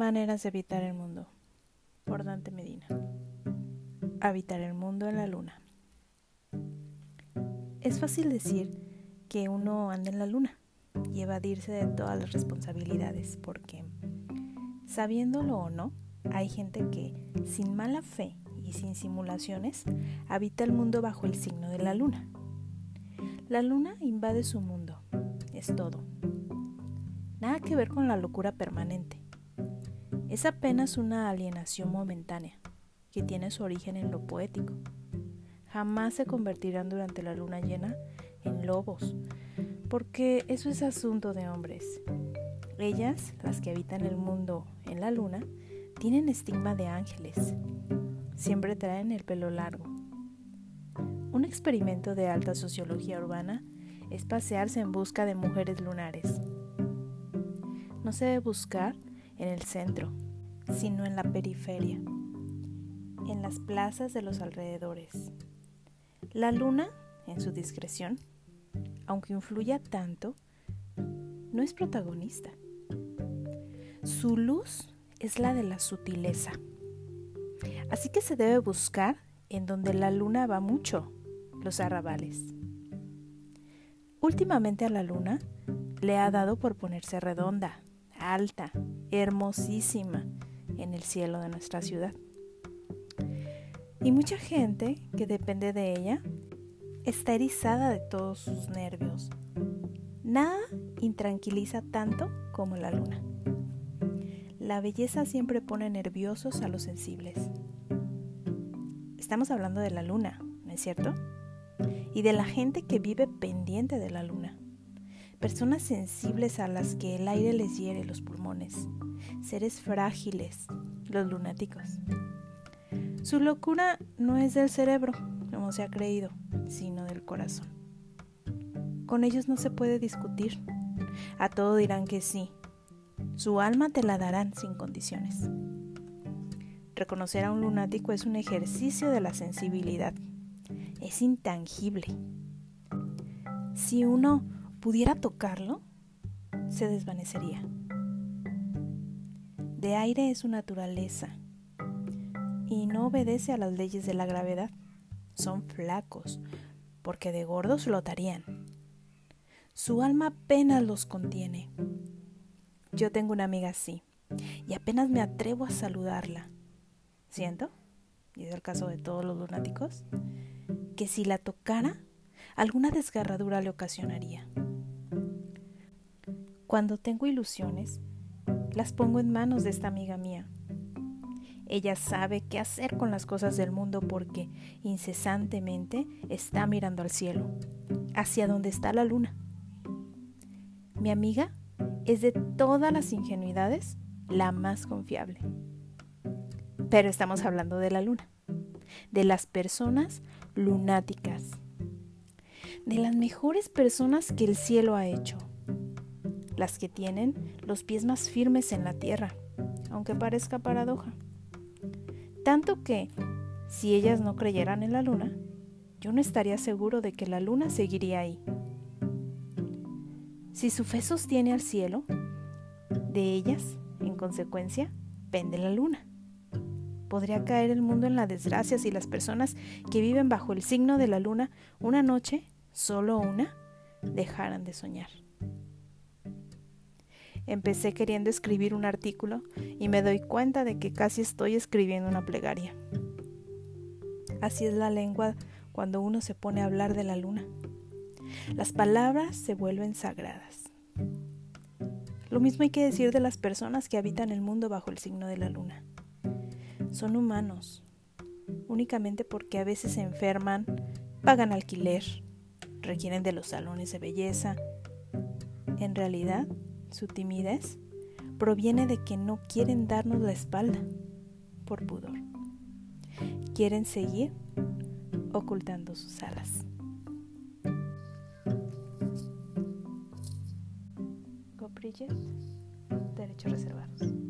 Maneras de habitar el mundo. Por Dante Medina. Habitar el mundo en la luna. Es fácil decir que uno anda en la luna y evadirse de todas las responsabilidades porque, sabiéndolo o no, hay gente que, sin mala fe y sin simulaciones, habita el mundo bajo el signo de la luna. La luna invade su mundo, es todo. Nada que ver con la locura permanente es apenas una alienación momentánea que tiene su origen en lo poético. Jamás se convertirán durante la luna llena en lobos, porque eso es asunto de hombres. Ellas, las que habitan el mundo en la luna, tienen estigma de ángeles. Siempre traen el pelo largo. Un experimento de alta sociología urbana es pasearse en busca de mujeres lunares. No se debe buscar en el centro, sino en la periferia, en las plazas de los alrededores. La luna, en su discreción, aunque influya tanto, no es protagonista. Su luz es la de la sutileza. Así que se debe buscar en donde la luna va mucho, los arrabales. Últimamente a la luna le ha dado por ponerse redonda, alta, hermosísima en el cielo de nuestra ciudad. Y mucha gente que depende de ella está erizada de todos sus nervios. Nada intranquiliza tanto como la luna. La belleza siempre pone nerviosos a los sensibles. Estamos hablando de la luna, ¿no es cierto? Y de la gente que vive pendiente de la luna personas sensibles a las que el aire les hiere los pulmones, seres frágiles, los lunáticos. Su locura no es del cerebro, como se ha creído, sino del corazón. Con ellos no se puede discutir. A todo dirán que sí. Su alma te la darán sin condiciones. Reconocer a un lunático es un ejercicio de la sensibilidad. Es intangible. Si uno pudiera tocarlo, se desvanecería. De aire es su naturaleza y no obedece a las leyes de la gravedad. Son flacos, porque de gordos flotarían. Su alma apenas los contiene. Yo tengo una amiga así y apenas me atrevo a saludarla. Siento, y es el caso de todos los lunáticos, que si la tocara, alguna desgarradura le ocasionaría. Cuando tengo ilusiones, las pongo en manos de esta amiga mía. Ella sabe qué hacer con las cosas del mundo porque incesantemente está mirando al cielo, hacia donde está la luna. Mi amiga es de todas las ingenuidades la más confiable. Pero estamos hablando de la luna, de las personas lunáticas, de las mejores personas que el cielo ha hecho las que tienen los pies más firmes en la tierra, aunque parezca paradoja. Tanto que, si ellas no creyeran en la luna, yo no estaría seguro de que la luna seguiría ahí. Si su fe sostiene al cielo, de ellas, en consecuencia, pende la luna. Podría caer el mundo en la desgracia si las personas que viven bajo el signo de la luna una noche, solo una, dejaran de soñar. Empecé queriendo escribir un artículo y me doy cuenta de que casi estoy escribiendo una plegaria. Así es la lengua cuando uno se pone a hablar de la luna. Las palabras se vuelven sagradas. Lo mismo hay que decir de las personas que habitan el mundo bajo el signo de la luna. Son humanos, únicamente porque a veces se enferman, pagan alquiler, requieren de los salones de belleza. En realidad, su timidez proviene de que no quieren darnos la espalda por pudor. Quieren seguir ocultando sus alas. Coprilles, derechos reservados.